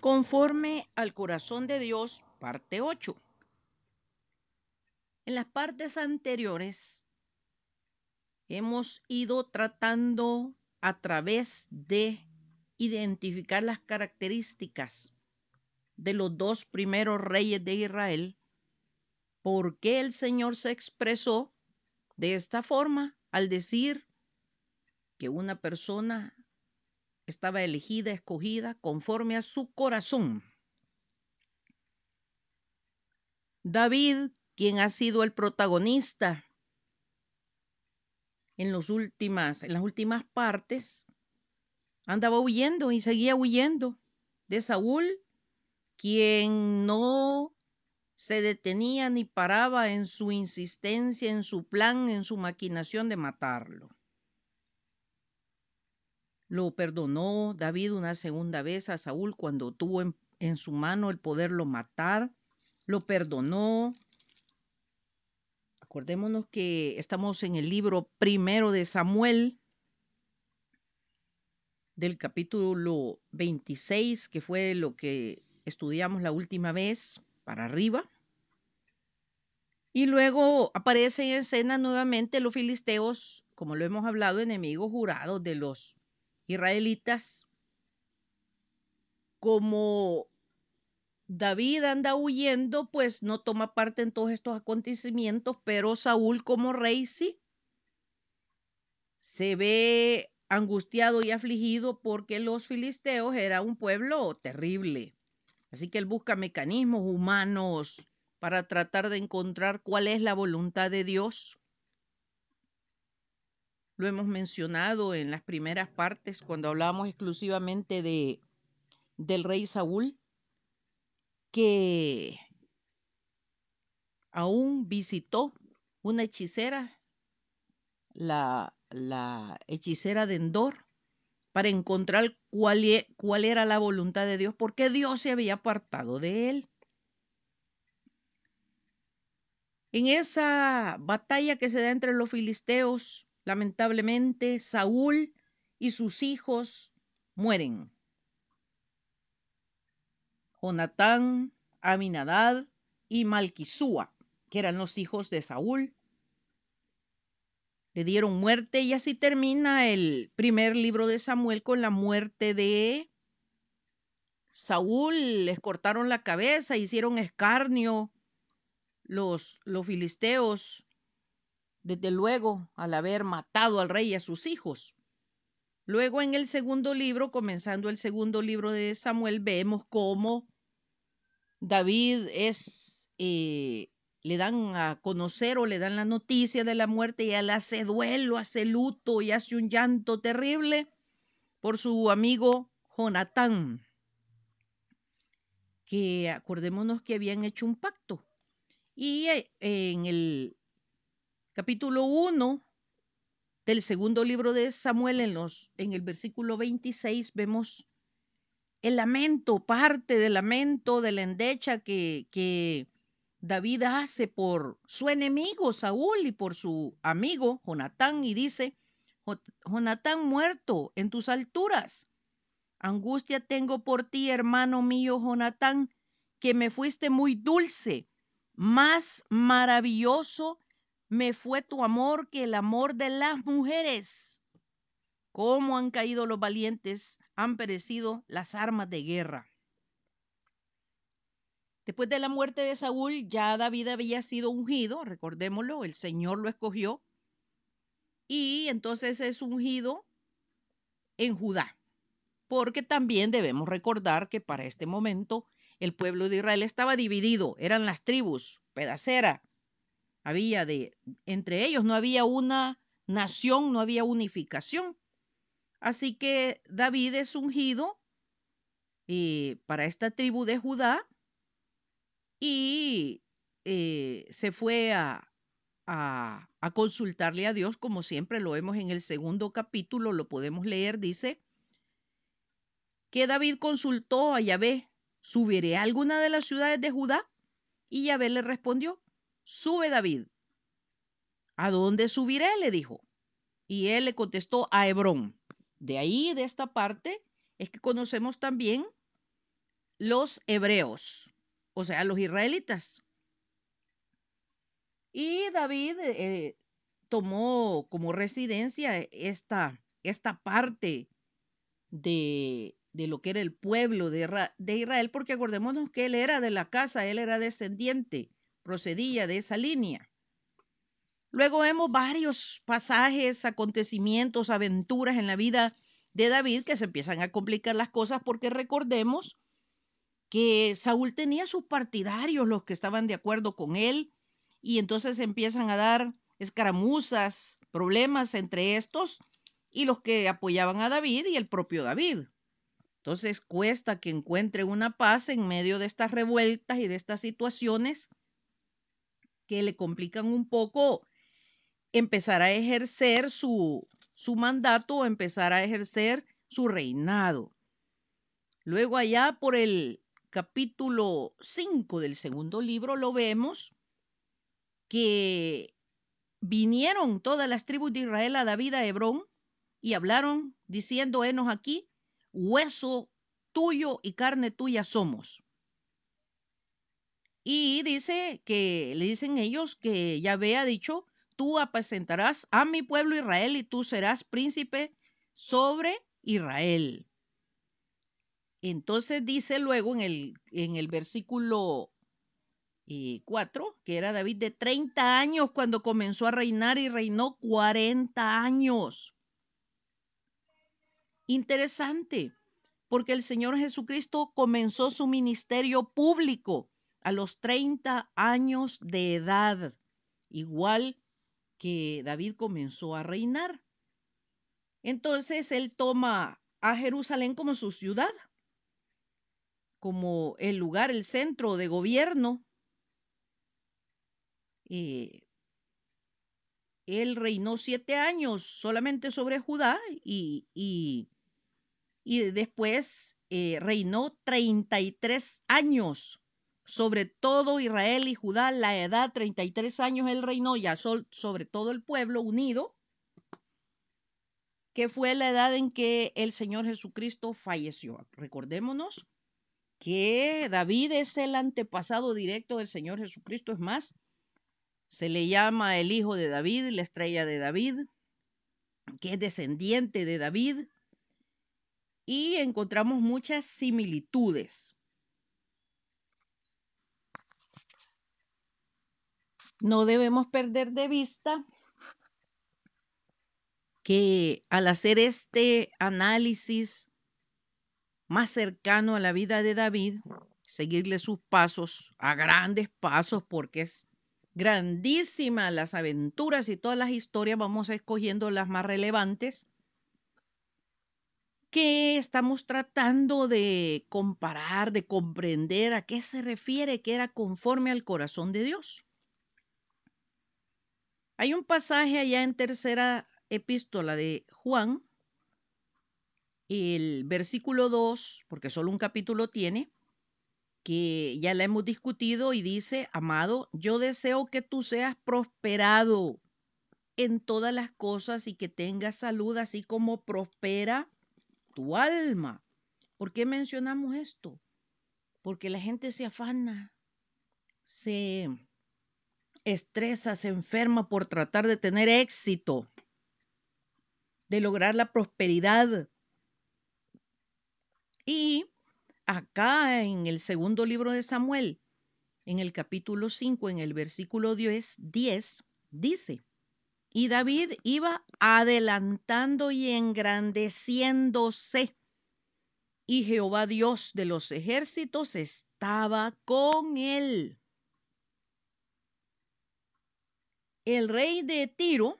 Conforme al corazón de Dios, parte 8. En las partes anteriores hemos ido tratando a través de identificar las características de los dos primeros reyes de Israel, por qué el Señor se expresó de esta forma al decir que una persona estaba elegida, escogida conforme a su corazón. David, quien ha sido el protagonista en, las últimas partes, andaba huyendo y seguía huyendo de Saúl, quien no se detenía ni paraba en su insistencia, en su plan, en su maquinación de matarlo. Lo perdonó David una segunda vez a Saúl cuando tuvo en, su mano el poderlo matar. Lo perdonó. Acordémonos que estamos en el libro primero de Samuel, del capítulo 26, que fue lo que estudiamos la última vez, para arriba. Y luego aparecen en escena nuevamente los filisteos, como lo hemos hablado, enemigos jurados de los israelitas, como David anda huyendo, pues no toma parte en todos estos acontecimientos, pero Saúl como rey sí. Se ve angustiado y afligido porque los filisteos era un pueblo terrible. Así que él busca mecanismos humanos para tratar de encontrar cuál es la voluntad de Dios lo hemos mencionado en las primeras partes cuando hablamos exclusivamente de del rey Saúl, que aún visitó una hechicera, la, la hechicera de Endor, para encontrar cuál, e, cuál era la voluntad de Dios, porque Dios se había apartado de él. En esa batalla que se da entre los filisteos, Lamentablemente, Saúl y sus hijos mueren. Jonatán, Aminadad y Malquisúa, que eran los hijos de Saúl, le dieron muerte y así termina el primer libro de Samuel con la muerte de Saúl. Les cortaron la cabeza, hicieron escarnio los, los filisteos desde luego al haber matado al rey y a sus hijos. Luego en el segundo libro, comenzando el segundo libro de Samuel, vemos cómo David es, eh, le dan a conocer o le dan la noticia de la muerte y él hace duelo, hace luto y hace un llanto terrible por su amigo Jonatán, que acordémonos que habían hecho un pacto. Y eh, en el capítulo 1 del segundo libro de Samuel, en, los, en el versículo 26, vemos el lamento, parte del lamento, de la endecha que, que David hace por su enemigo Saúl y por su amigo Jonatán, y dice, Jonatán muerto en tus alturas. Angustia tengo por ti, hermano mío Jonatán, que me fuiste muy dulce, más maravilloso me fue tu amor que el amor de las mujeres. Cómo han caído los valientes, han perecido las armas de guerra. Después de la muerte de Saúl, ya David había sido ungido, recordémoslo, el Señor lo escogió, y entonces es ungido en Judá, porque también debemos recordar que para este momento el pueblo de Israel estaba dividido, eran las tribus, pedacera, había de, entre ellos no había una nación, no había unificación. Así que David es ungido eh, para esta tribu de Judá y eh, se fue a, a, a, consultarle a Dios, como siempre lo vemos en el segundo capítulo, lo podemos leer, dice que David consultó a Yahvé, ¿subiré a alguna de las ciudades de Judá? Y Yahvé le respondió, Sube David. ¿A dónde subiré? le dijo. Y él le contestó a Hebrón. De ahí, de esta parte, es que conocemos también los hebreos, o sea, los israelitas. Y David eh, tomó como residencia esta, esta parte de, de, lo que era el pueblo de, de Israel, porque acordémonos que él era de la casa, él era descendiente, procedía de esa línea. Luego vemos varios pasajes, acontecimientos, aventuras en la vida de David que se empiezan a complicar las cosas porque recordemos que Saúl tenía sus partidarios, los que estaban de acuerdo con él, y entonces empiezan a dar escaramuzas, problemas entre estos y los que apoyaban a David y el propio David. Entonces cuesta que encuentre una paz en medio de estas revueltas y de estas situaciones que le complican un poco empezar a ejercer su, su mandato, empezar a ejercer su reinado. Luego allá por el capítulo 5 del segundo libro lo vemos que vinieron todas las tribus de Israel a David a Hebrón y hablaron diciendo, enos aquí, hueso tuyo y carne tuya somos. Y dice que le dicen ellos que Yahvé ha dicho, tú apacentarás a mi pueblo Israel y tú serás príncipe sobre Israel. Entonces dice luego en el, en el versículo 4, eh, que era David de 30 años cuando comenzó a reinar y reinó 40 años. Interesante, porque el Señor Jesucristo comenzó su ministerio público a los 30 años de edad, igual que David comenzó a reinar. Entonces él toma a Jerusalén como su ciudad, como el lugar, el centro de gobierno. Eh, él reinó siete años solamente sobre Judá y, y, y después eh, reinó 33 años sobre todo Israel y Judá, la edad 33 años él reinó ya sobre todo el pueblo unido, que fue la edad en que el Señor Jesucristo falleció. Recordémonos que David es el antepasado directo del Señor Jesucristo, es más, se le llama el hijo de David, la estrella de David, que es descendiente de David, y encontramos muchas similitudes. No debemos perder de vista que al hacer este análisis más cercano a la vida de David, seguirle sus pasos a grandes pasos porque es grandísima las aventuras y todas las historias, vamos escogiendo las más relevantes que estamos tratando de comparar, de comprender a qué se refiere que era conforme al corazón de Dios. Hay un pasaje allá en tercera epístola de Juan, el versículo 2, porque solo un capítulo tiene, que ya la hemos discutido y dice, amado, yo deseo que tú seas prosperado en todas las cosas y que tengas salud, así como prospera tu alma. ¿Por qué mencionamos esto? Porque la gente se afana, se estresa, se enferma por tratar de tener éxito, de lograr la prosperidad. Y acá en el segundo libro de Samuel, en el capítulo 5, en el versículo 10, 10 dice, y David iba adelantando y engrandeciéndose, y Jehová Dios de los ejércitos estaba con él. El rey de Tiro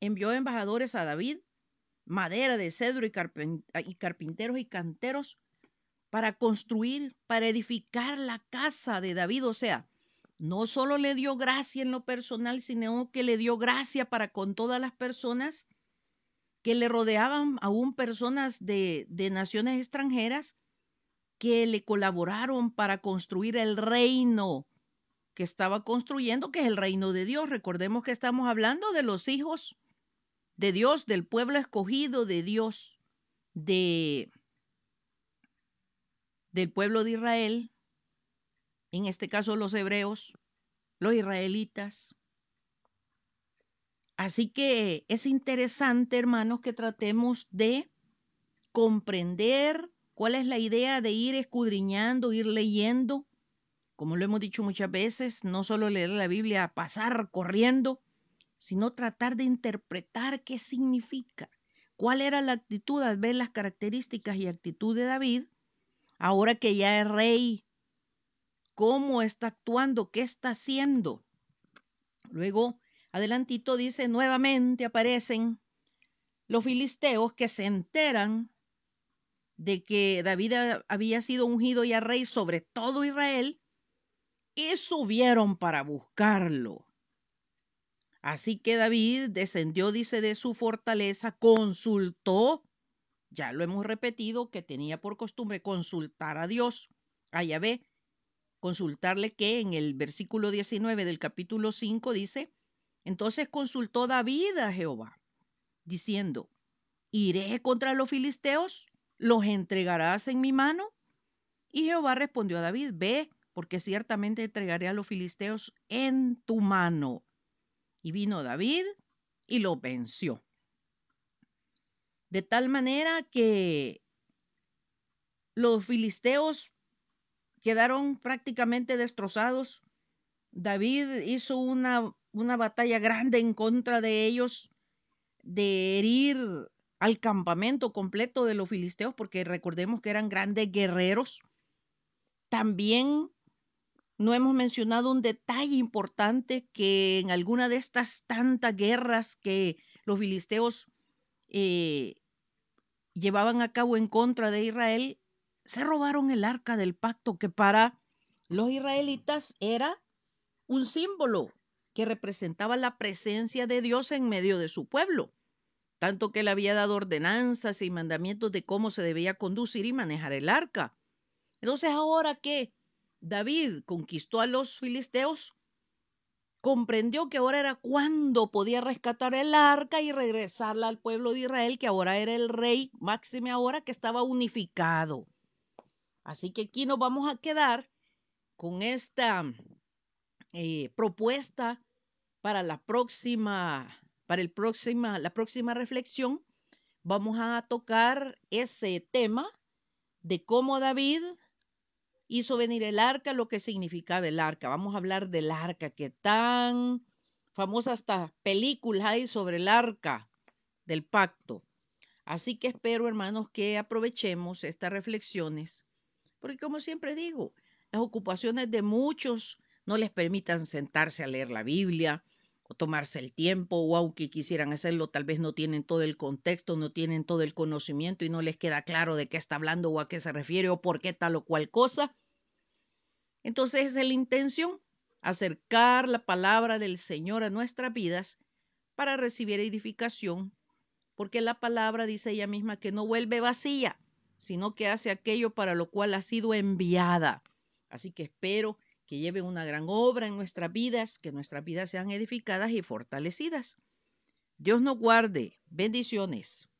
envió embajadores a David, madera de cedro y, carpinteros y canteros para construir, para edificar la casa de David. O sea, no solo le dio gracia en lo personal, sino que le dio gracia para con todas las personas que le rodeaban, aún personas de, de naciones extranjeras, que le colaboraron para construir el reino que estaba construyendo, que es el reino de Dios. Recordemos que estamos hablando de los hijos de Dios, del pueblo escogido de Dios, de, del pueblo de Israel, en este caso los hebreos, los israelitas. Así que es interesante, hermanos, que tratemos de comprender cuál es la idea de ir escudriñando, ir leyendo. Como lo hemos dicho muchas veces, no solo leer la Biblia, pasar corriendo, sino tratar de interpretar qué significa, cuál era la actitud al ver las características y actitud de David, ahora que ya es rey, cómo está actuando, qué está haciendo. Luego, adelantito dice, nuevamente aparecen los filisteos que se enteran de que David había sido ungido ya rey sobre todo Israel y subieron para buscarlo. Así que David descendió, dice, de su fortaleza, consultó, ya lo hemos repetido, que tenía por costumbre consultar a Dios, a Yahvé, consultarle que en el versículo 19 del capítulo 5 dice, entonces consultó David a Jehová, diciendo, ¿iré contra los filisteos? ¿Los entregarás en mi mano? Y Jehová respondió a David, ve, porque ciertamente entregaré a los filisteos en tu mano. Y vino David y lo venció. De tal manera que los filisteos quedaron prácticamente destrozados. David hizo una, una batalla grande en contra de ellos, de herir al campamento completo de los filisteos, porque recordemos que eran grandes guerreros. También no hemos mencionado un detalle importante que en alguna de estas tantas guerras que los filisteos eh, llevaban a cabo en contra de Israel, se robaron el arca del pacto que para los israelitas era un símbolo que representaba la presencia de Dios en medio de su pueblo, tanto que le había dado ordenanzas y mandamientos de cómo se debía conducir y manejar el arca. Entonces ahora que David conquistó a los filisteos, comprendió que ahora era cuando podía rescatar el arca y regresarla al pueblo de Israel, que ahora era el rey, máxime ahora que estaba unificado. Así que aquí nos vamos a quedar con esta eh, propuesta para la próxima, para el próxima, la próxima reflexión. Vamos a tocar ese tema de cómo David hizo venir el arca, lo que significaba el arca. Vamos a hablar del arca, que tan famosa hasta películas hay sobre el arca del pacto. Así que espero, hermanos, que aprovechemos estas reflexiones, porque como siempre digo, las ocupaciones de muchos no les permitan sentarse a leer la Biblia tomarse el tiempo, o aunque quisieran hacerlo, tal vez no tienen todo el contexto, no tienen todo el conocimiento y no les queda claro de qué está hablando o a qué se refiere o por qué tal o cual cosa. Entonces es la intención, acercar la palabra del Señor a nuestras vidas para recibir edificación, porque la palabra dice ella misma que no vuelve vacía, sino que hace aquello para lo cual ha sido enviada. Así que espero que lleve una gran obra en nuestras vidas, que nuestras vidas sean edificadas y fortalecidas. Dios nos guarde. Bendiciones.